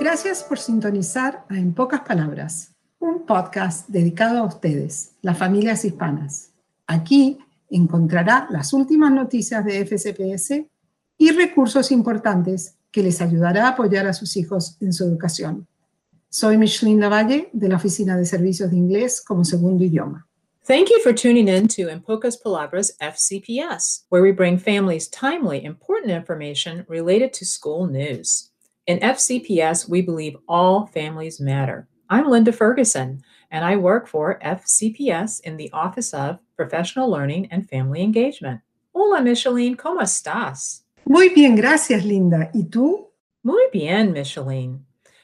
Gracias por sintonizar a En Pocas Palabras, un podcast dedicado a ustedes, las familias hispanas. Aquí encontrará las últimas noticias de FCPS y recursos importantes que les ayudará a apoyar a sus hijos en su educación. Soy Micheline Lavalle de la Oficina de Servicios de Inglés como segundo idioma. Thank you for tuning in to En Pocas Palabras FCPS, where we bring families timely, important information related to school news. In FCPS, we believe all families matter. I'm Linda Ferguson, and I work for FCPS in the Office of Professional Learning and Family Engagement. Hola, Micheline, ¿cómo estás? Muy bien, gracias, Linda. ¿Y tú? Muy bien, Micheline.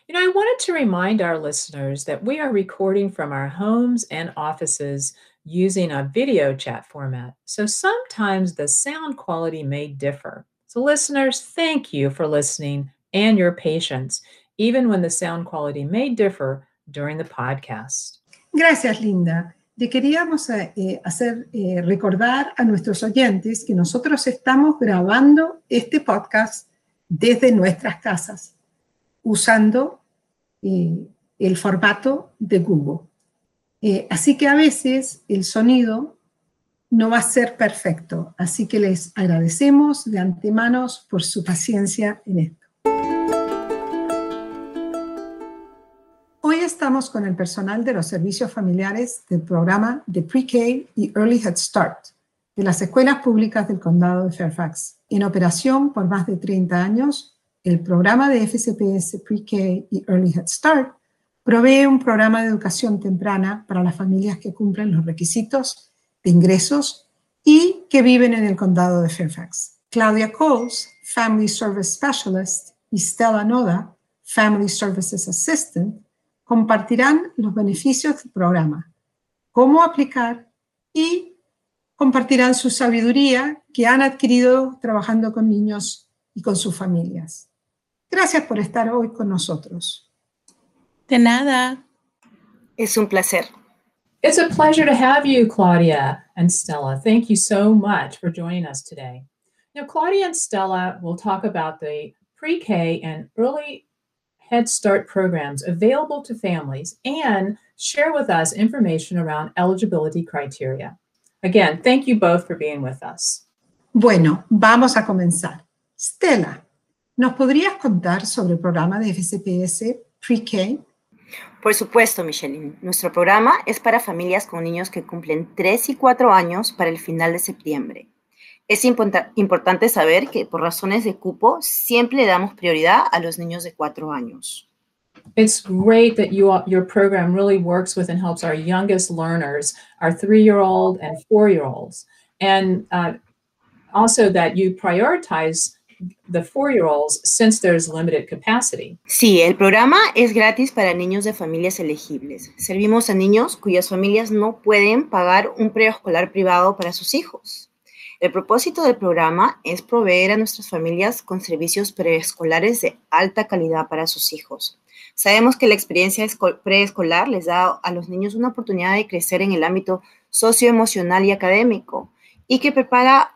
You know, I wanted to remind our listeners that we are recording from our homes and offices using a video chat format. So sometimes the sound quality may differ. So, listeners, thank you for listening and your patience, even when the sound quality may differ during the podcast. Gracias, Linda. Le queríamos eh, hacer eh, recordar a nuestros oyentes que nosotros estamos grabando este podcast desde nuestras casas, usando eh, el formato de Google. Eh, así que a veces el sonido no va a ser perfecto, así que les agradecemos de antemano por su paciencia en esto. Estamos con el personal de los servicios familiares del programa de Pre-K y Early Head Start de las escuelas públicas del condado de Fairfax. En operación por más de 30 años, el programa de FCPS Pre-K y Early Head Start Provee un programa de educación temprana para las familias que cumplen los requisitos de ingresos y que viven en el condado de Fairfax. Claudia Coles, Family Service Specialist, y Stella Noda, Family Services Assistant, compartirán los beneficios del programa, cómo aplicar y compartirán su sabiduría que han adquirido trabajando con niños y con sus familias. Gracias por estar hoy con nosotros. De nada. Es un placer. It's a pleasure to have you, Claudia and Stella. Thank you so much for joining us today. Now, Claudia and Stella will talk about the pre K and early Head Start programs available to families and share with us information around eligibility criteria. Again, thank you both for being with us. Bueno, vamos a comenzar. Stella, ¿nos podrías contar sobre el programa de FCPS Pre-K Por supuesto, Micheline. Nuestro programa es para familias con niños que cumplen 3 y 4 años para el final de septiembre. Es importante saber que por razones de cupo siempre le damos prioridad a los niños de 4 años. It's great that you, your program really works with and helps our youngest learners, our three-year-old and four-year-olds, and uh, also that you prioritize the four-year-olds since there's limited capacity. Sí, el programa es gratis para niños de familias elegibles. Servimos a niños cuyas familias no pueden pagar un preescolar privado para sus hijos. El propósito del programa es proveer a nuestras familias con servicios preescolares de alta calidad para sus hijos. Sabemos que la experiencia preescolar les da a los niños una oportunidad de crecer en el ámbito socioemocional y académico y que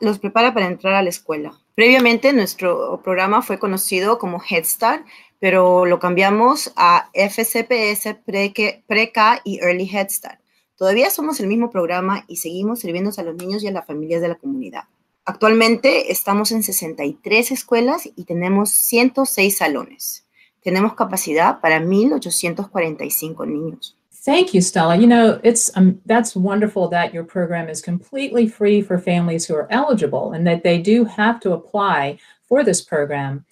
los prepara para entrar a la escuela. Previamente nuestro programa fue conocido como Head Start, pero lo cambiamos a FCPS Pre-K y Early Head Start. Todavía somos el mismo programa y seguimos sirviendo a los niños y a las familias de la comunidad. Actualmente estamos en 63 escuelas y tenemos 106 salones. Tenemos capacidad para 1.845 niños. Thank you, Stella. You know, it's um, that's wonderful that your program is completely free for families who are eligible, and that they do have to apply for this program.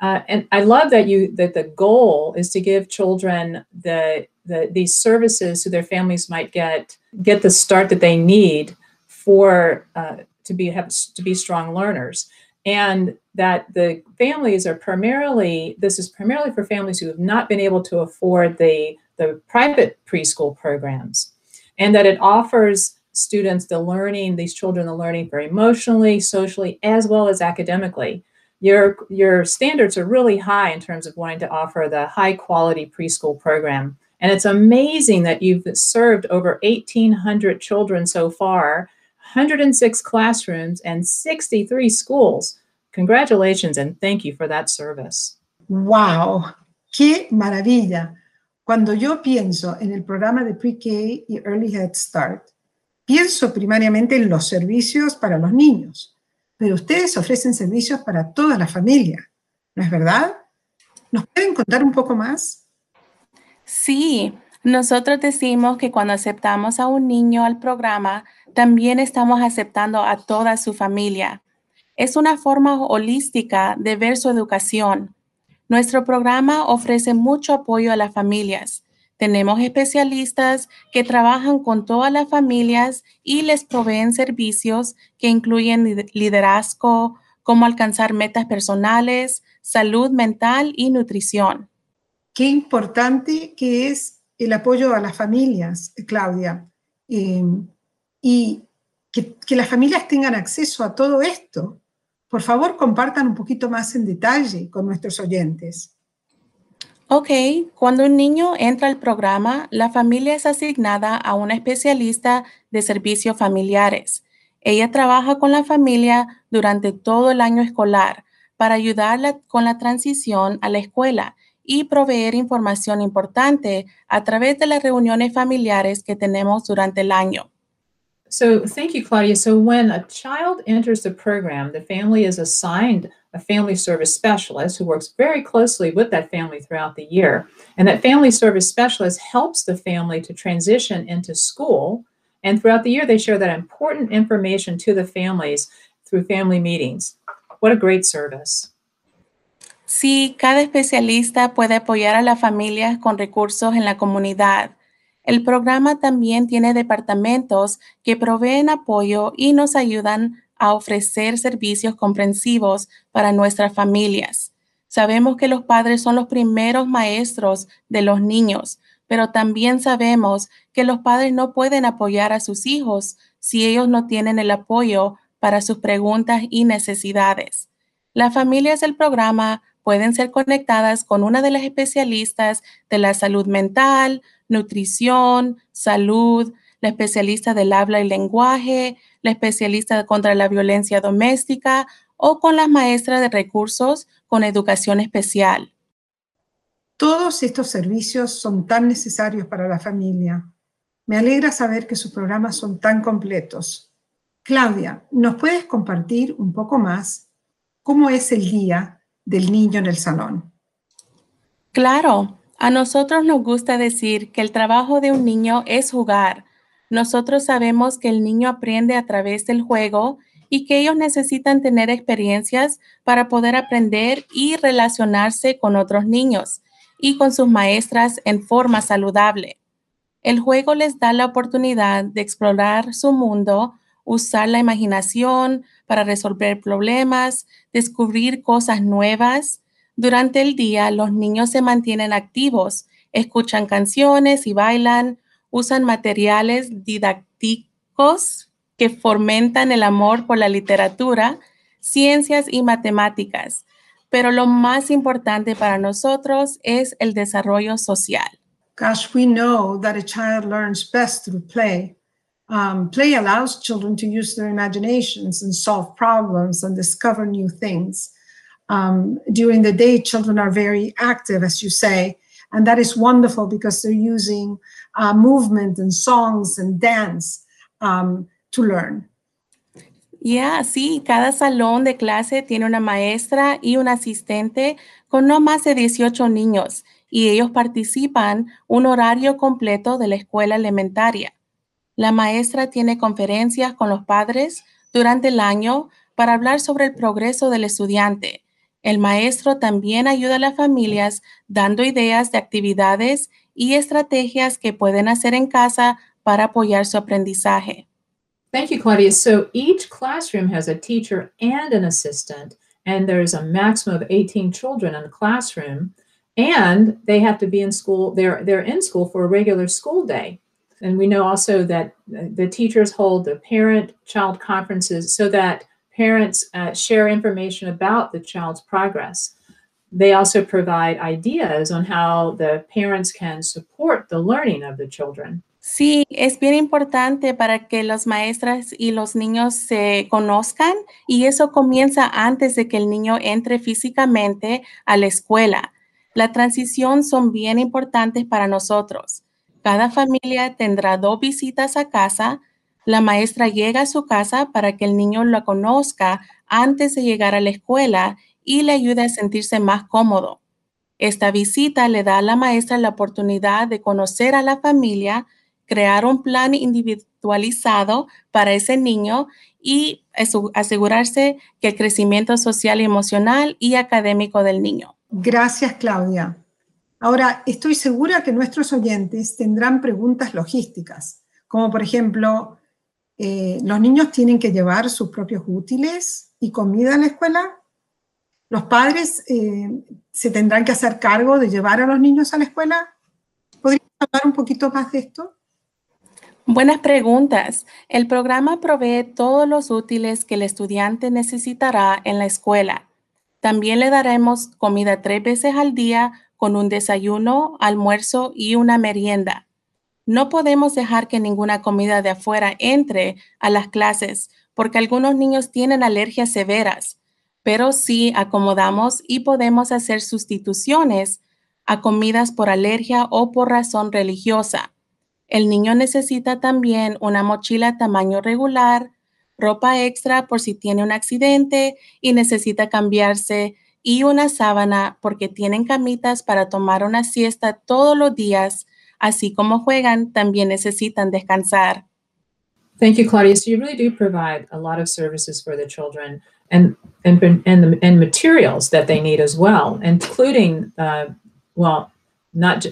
Uh, and I love that you that the goal is to give children the the these services so their families might get get the start that they need for uh, to be have to be strong learners and that the families are primarily this is primarily for families who have not been able to afford the the private preschool programs, and that it offers students the learning, these children the learning very emotionally, socially, as well as academically. Your, your standards are really high in terms of wanting to offer the high quality preschool program. And it's amazing that you've served over 1,800 children so far, 106 classrooms, and 63 schools. Congratulations and thank you for that service. Wow. ¡Qué maravilla! Cuando yo pienso en el programa de Pre-K y Early Head Start, pienso primariamente en los servicios para los niños, pero ustedes ofrecen servicios para toda la familia, ¿no es verdad? ¿Nos pueden contar un poco más? Sí, nosotros decimos que cuando aceptamos a un niño al programa, también estamos aceptando a toda su familia. Es una forma holística de ver su educación. Nuestro programa ofrece mucho apoyo a las familias. Tenemos especialistas que trabajan con todas las familias y les proveen servicios que incluyen liderazgo, cómo alcanzar metas personales, salud mental y nutrición. Qué importante que es el apoyo a las familias, Claudia, eh, y que, que las familias tengan acceso a todo esto. Por favor, compartan un poquito más en detalle con nuestros oyentes. Ok, cuando un niño entra al programa, la familia es asignada a una especialista de servicios familiares. Ella trabaja con la familia durante todo el año escolar para ayudarla con la transición a la escuela y proveer información importante a través de las reuniones familiares que tenemos durante el año. So, thank you, Claudia. So, when a child enters the program, the family is assigned a family service specialist who works very closely with that family throughout the year. And that family service specialist helps the family to transition into school. And throughout the year, they share that important information to the families through family meetings. What a great service. Sí, cada especialista puede apoyar a las familias con recursos en la comunidad. El programa también tiene departamentos que proveen apoyo y nos ayudan a ofrecer servicios comprensivos para nuestras familias. Sabemos que los padres son los primeros maestros de los niños, pero también sabemos que los padres no pueden apoyar a sus hijos si ellos no tienen el apoyo para sus preguntas y necesidades. Las familias del programa pueden ser conectadas con una de las especialistas de la salud mental, nutrición, salud, la especialista del habla y lenguaje, la especialista contra la violencia doméstica o con las maestras de recursos con educación especial. Todos estos servicios son tan necesarios para la familia. Me alegra saber que sus programas son tan completos. Claudia, ¿nos puedes compartir un poco más cómo es el día del niño en el salón. Claro, a nosotros nos gusta decir que el trabajo de un niño es jugar. Nosotros sabemos que el niño aprende a través del juego y que ellos necesitan tener experiencias para poder aprender y relacionarse con otros niños y con sus maestras en forma saludable. El juego les da la oportunidad de explorar su mundo, usar la imaginación para resolver problemas, descubrir cosas nuevas. Durante el día, los niños se mantienen activos, escuchan canciones y bailan, usan materiales didácticos que fomentan el amor por la literatura, ciencias y matemáticas. Pero lo más importante para nosotros es el desarrollo social. Gosh, we know that a child learns best through play. Um, play allows children to use their imaginations and solve problems and discover new things. Um, during the day, children are very active, as you say, and that is wonderful because they're using uh, movement and songs and dance um, to learn. Yeah, sí, cada salón de clase tiene una maestra y un asistente con no más de 18 niños y ellos participan un horario completo de la escuela elementaria. La maestra tiene conferencias con los padres durante el año para hablar sobre el progreso del estudiante. El maestro también ayuda a las familias dando ideas de actividades y estrategias que pueden hacer en casa para apoyar su aprendizaje. Thank you, Claudia. So each classroom has a teacher and an assistant, and there's a maximum of 18 children in the classroom, and they have to be in school. They're they're in school for a regular school day. And we know also that the teachers hold the parent child conferences so that parents uh, share information about the child's progress. They also provide ideas on how the parents can support the learning of the children. Sí, es bien importante para que los maestras y los niños se conozcan y eso comienza antes de que el niño entre físicamente a la escuela. La transición son bien importantes para nosotros. Cada familia tendrá dos visitas a casa. La maestra llega a su casa para que el niño lo conozca antes de llegar a la escuela y le ayude a sentirse más cómodo. Esta visita le da a la maestra la oportunidad de conocer a la familia, crear un plan individualizado para ese niño y asegurarse que el crecimiento social, emocional y académico del niño. Gracias, Claudia. Ahora, estoy segura que nuestros oyentes tendrán preguntas logísticas, como por ejemplo, eh, ¿los niños tienen que llevar sus propios útiles y comida a la escuela? ¿Los padres eh, se tendrán que hacer cargo de llevar a los niños a la escuela? ¿Podrías hablar un poquito más de esto? Buenas preguntas. El programa provee todos los útiles que el estudiante necesitará en la escuela. También le daremos comida tres veces al día con un desayuno, almuerzo y una merienda. No podemos dejar que ninguna comida de afuera entre a las clases porque algunos niños tienen alergias severas, pero sí acomodamos y podemos hacer sustituciones a comidas por alergia o por razón religiosa. El niño necesita también una mochila tamaño regular, ropa extra por si tiene un accidente y necesita cambiarse y una sábana porque tienen camitas para tomar una siesta todos los días, así como juegan, también necesitan descansar. Thank you, Claudia. So you really do provide a lot of services for the children and and and, the, and materials that they need as well, including uh, well not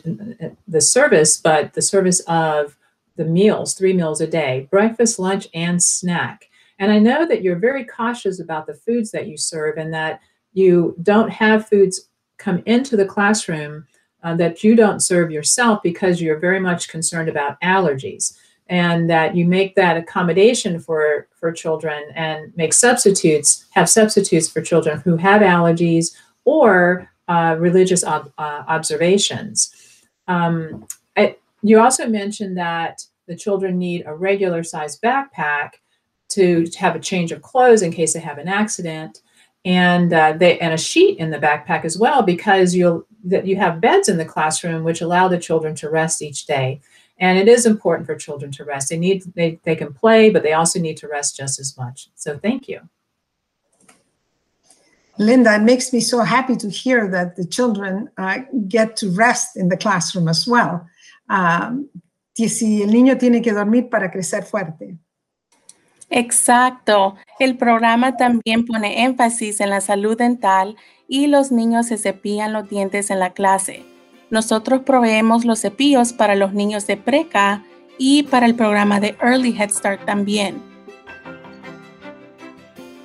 the service, but the service of the meals, three meals a day, breakfast, lunch, and snack. And I know that you're very cautious about the foods that you serve and that you don't have foods come into the classroom uh, that you don't serve yourself because you're very much concerned about allergies and that you make that accommodation for for children and make substitutes have substitutes for children who have allergies or uh, religious ob- uh, observations. Um, I, you also mentioned that the children need a regular size backpack to, to, have a change of clothes in case they have an accident, and uh, they and a sheet in the backpack as well because you'll that you have beds in the classroom which allow the children to rest each day. And it is important for children to rest. They need they, they can play, but they also need to rest just as much. So thank you. Linda, it makes me so happy to hear that the children uh, get to rest in the classroom as well. Um, si el niño tiene que dormir para crecer fuerte. Exacto. El programa también pone énfasis en la salud dental y los niños se cepillan los dientes en la clase. Nosotros proveemos los cepillos para los niños de preca y para el programa de Early Head Start también.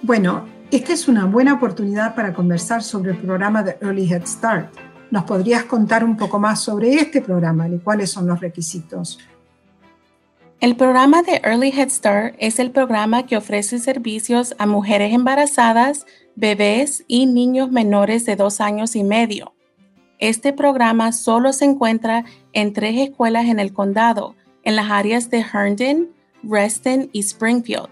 Bueno, esta es una buena oportunidad para conversar sobre el programa de Early Head Start. ¿Nos podrías contar un poco más sobre este programa y cuáles son los requisitos? El programa de Early Head Start es el programa que ofrece servicios a mujeres embarazadas, bebés y niños menores de dos años y medio. Este programa solo se encuentra en tres escuelas en el condado, en las áreas de Herndon, Reston y Springfield.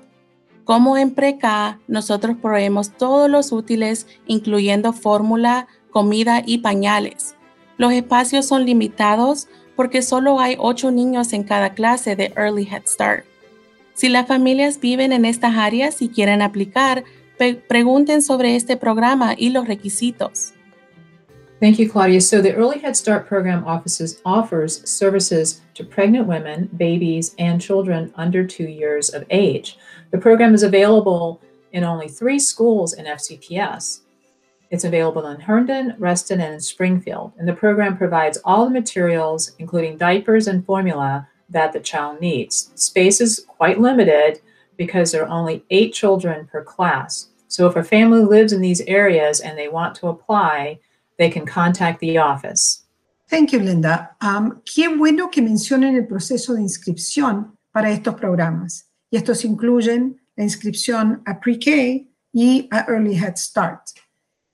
Como en Preca, nosotros proveemos todos los útiles, incluyendo fórmula, comida y pañales. Los espacios son limitados porque solo hay ocho niños en cada clase de Early Head Start. Si las familias viven en estas áreas y quieren aplicar, pregunten sobre este programa y los requisitos. Thank you, Claudia. So the Early Head Start program offices, offers services to pregnant women, babies, and children under two years of age. The program is available in only three schools in FCPS. It's available in Herndon, Reston, and in Springfield. And the program provides all the materials, including diapers and formula, that the child needs. Space is quite limited because there are only eight children per class. So if a family lives in these areas and they want to apply, they can contact the office. Thank you, Linda. Um, qué bueno que mencionen el proceso de inscripción para estos programas. Y estos incluyen la inscripción a pre-K y a Early Head Start.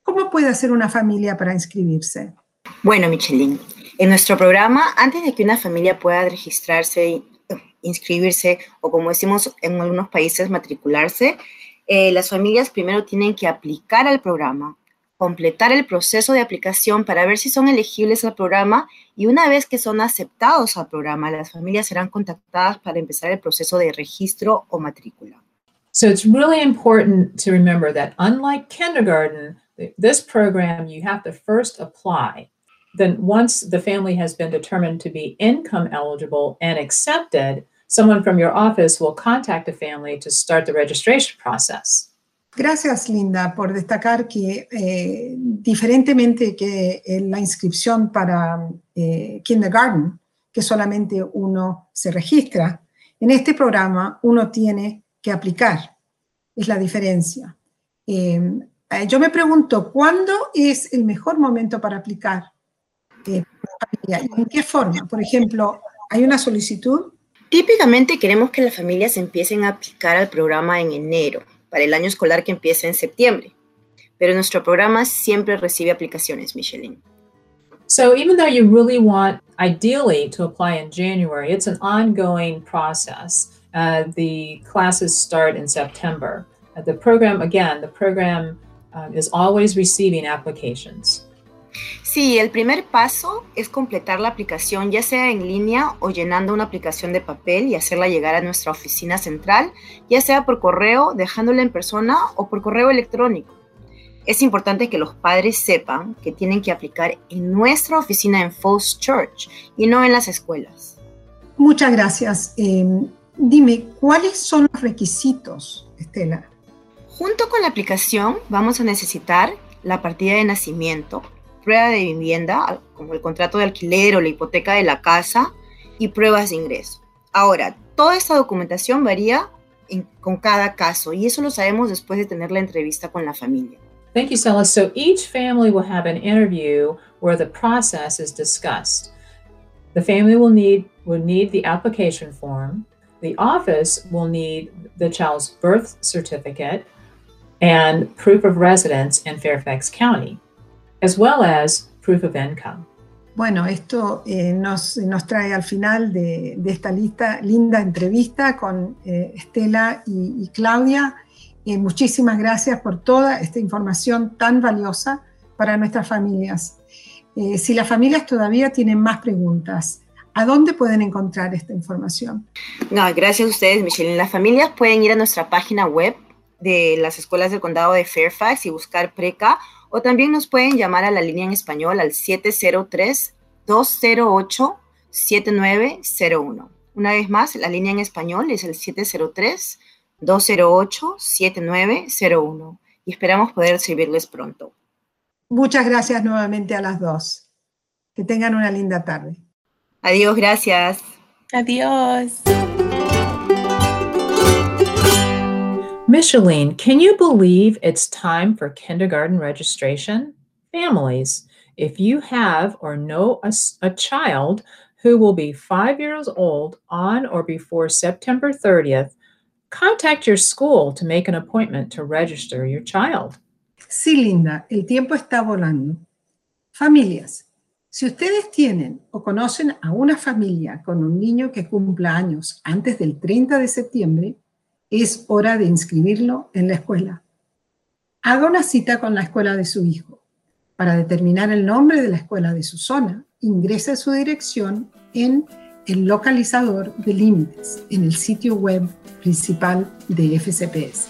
¿Cómo puede hacer una familia para inscribirse? Bueno, Michelin, en nuestro programa, antes de que una familia pueda registrarse, inscribirse o como decimos en algunos países, matricularse, eh, las familias primero tienen que aplicar al programa completar el proceso de aplicación para ver si son elegibles al programa y una vez que son aceptados al programa, las familias serán contactadas para empezar el proceso de registro o matrícula. So it's really important to remember that unlike kindergarten, this program you have to first apply. Then once the family has been determined to be income eligible and accepted, someone from your office will contact the family to start the registration process. Gracias, Linda, por destacar que eh, diferentemente que en la inscripción para eh, kindergarten, que solamente uno se registra, en este programa uno tiene que aplicar. Es la diferencia. Em, eh, yo me pregunto, ¿cuándo es el mejor momento para aplicar? ¿En qué forma? Por ejemplo, ¿hay una solicitud? Típicamente queremos que las familias empiecen a aplicar al programa en enero para el año escolar que empieza en septiembre. Pero nuestro programa siempre recibe aplicaciones, Michelin. So even though you really want, ideally, to apply in January, it's an ongoing process. Uh, the classes start in September. Uh, the program, again, the program um, is always receiving applications. Sí, el primer paso es completar la aplicación ya sea en línea o llenando una aplicación de papel y hacerla llegar a nuestra oficina central, ya sea por correo, dejándola en persona o por correo electrónico. Es importante que los padres sepan que tienen que aplicar en nuestra oficina en Falls Church y no en las escuelas. Muchas gracias. Em, dime, ¿cuáles son los requisitos, Estela? Junto con la aplicación vamos a necesitar la partida de nacimiento, prueba de vivienda, como el contrato de alquiler o la hipoteca de la casa, y pruebas de ingreso. Ahora, toda esta documentación varía en, con cada caso y eso lo sabemos después de tener la entrevista con la familia. Thank you, Stella. So each family will have an interview where the process is discussed. The family will need will need the application form. The office will need the child's birth certificate and proof of residence in Fairfax County. as well as proof of income. Bueno, esto eh, nos, nos, trae al final de, de, esta lista, linda entrevista con eh, Estela y, y Claudia. Eh, muchísimas gracias por toda esta información tan valiosa para nuestras familias. Eh, si las familias todavía tienen más preguntas, ¿a dónde pueden encontrar esta información? No, gracias a ustedes, Michelle. Las familias pueden ir a nuestra página web de las escuelas del condado de Fairfax y buscar PRECA o también nos pueden llamar a la línea en español al 703-208-7901. Una vez más, la línea en español es el 703-208-7901 y esperamos poder servirles pronto. Muchas gracias nuevamente a las dos. Que tengan una linda tarde. Adiós, gracias. Adiós. Micheline, can you believe it's time for kindergarten registration? Families, if you have or know a, a, child who will be five years old on or before September 30th, contact your school to make an appointment to register your child. Sí, Linda, el tiempo está volando. Familias, si ustedes tienen o conocen a una familia con un niño que cumpla años antes del 30 de septiembre, es hora de inscribirlo en la escuela. Haga una cita con la escuela de su hijo. Para determinar el nombre de la escuela de su zona, ingrese su dirección en el localizador de límites en el sitio web principal de FCPS.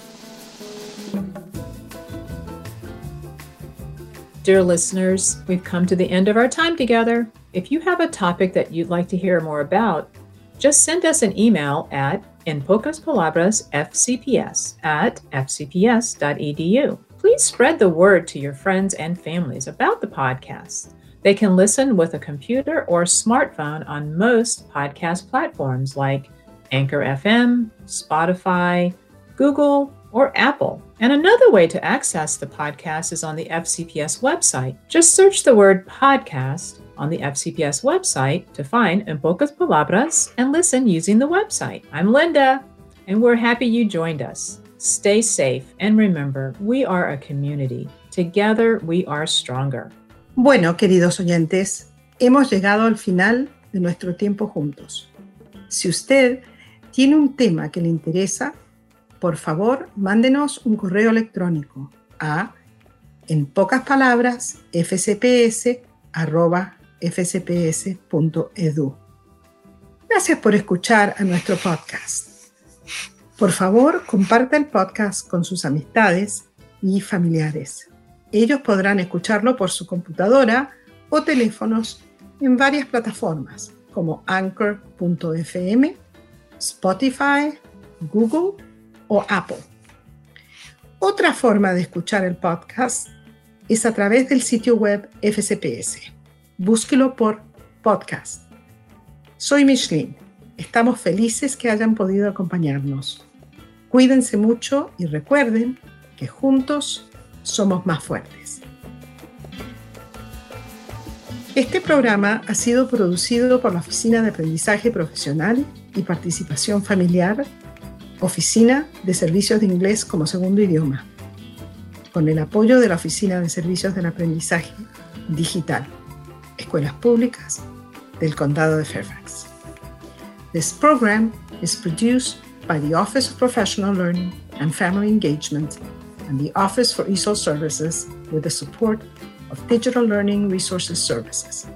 Dear listeners, we've come to the end of our time together. If you have a topic that you'd like to hear more about, just send us an email at in pocas palabras fcps at fcps.edu. Please spread the word to your friends and families about the podcast. They can listen with a computer or smartphone on most podcast platforms like Anchor FM, Spotify, Google, or Apple. And another way to access the podcast is on the FCPS website. Just search the word podcast on the FCPS website to find En Pocas Palabras and listen using the website. I'm Linda, and we're happy you joined us. Stay safe and remember, we are a community. Together we are stronger. Bueno, queridos oyentes, hemos llegado al final de nuestro tiempo juntos. Si usted tiene un tema que le interesa, por favor, mándenos un correo electrónico a En pocas palabras, fcps.fcps.edu. Gracias por escuchar a nuestro podcast. Por favor, comparta el podcast con sus amistades y familiares. Ellos podrán escucharlo por su computadora o teléfonos en varias plataformas como anchor.fm, Spotify, Google o Apple. Otra forma de escuchar el podcast es a través del sitio web FCPS. Búsquelo por podcast. Soy Micheline. Estamos felices que hayan podido acompañarnos. Cuídense mucho y recuerden que juntos somos más fuertes. Este programa ha sido producido por la Oficina de Aprendizaje Profesional y Participación Familiar, Oficina de Servicios de Inglés como Segundo Idioma, con el apoyo de la Oficina de Servicios del Aprendizaje Digital, Escuelas Públicas del Condado de Fairfax. This program is produced by the Office of Professional Learning and Family Engagement and the Office for ESOL Services with the support of Digital Learning Resources Services,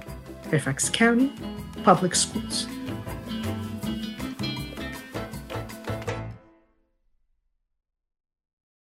Fairfax County Public Schools.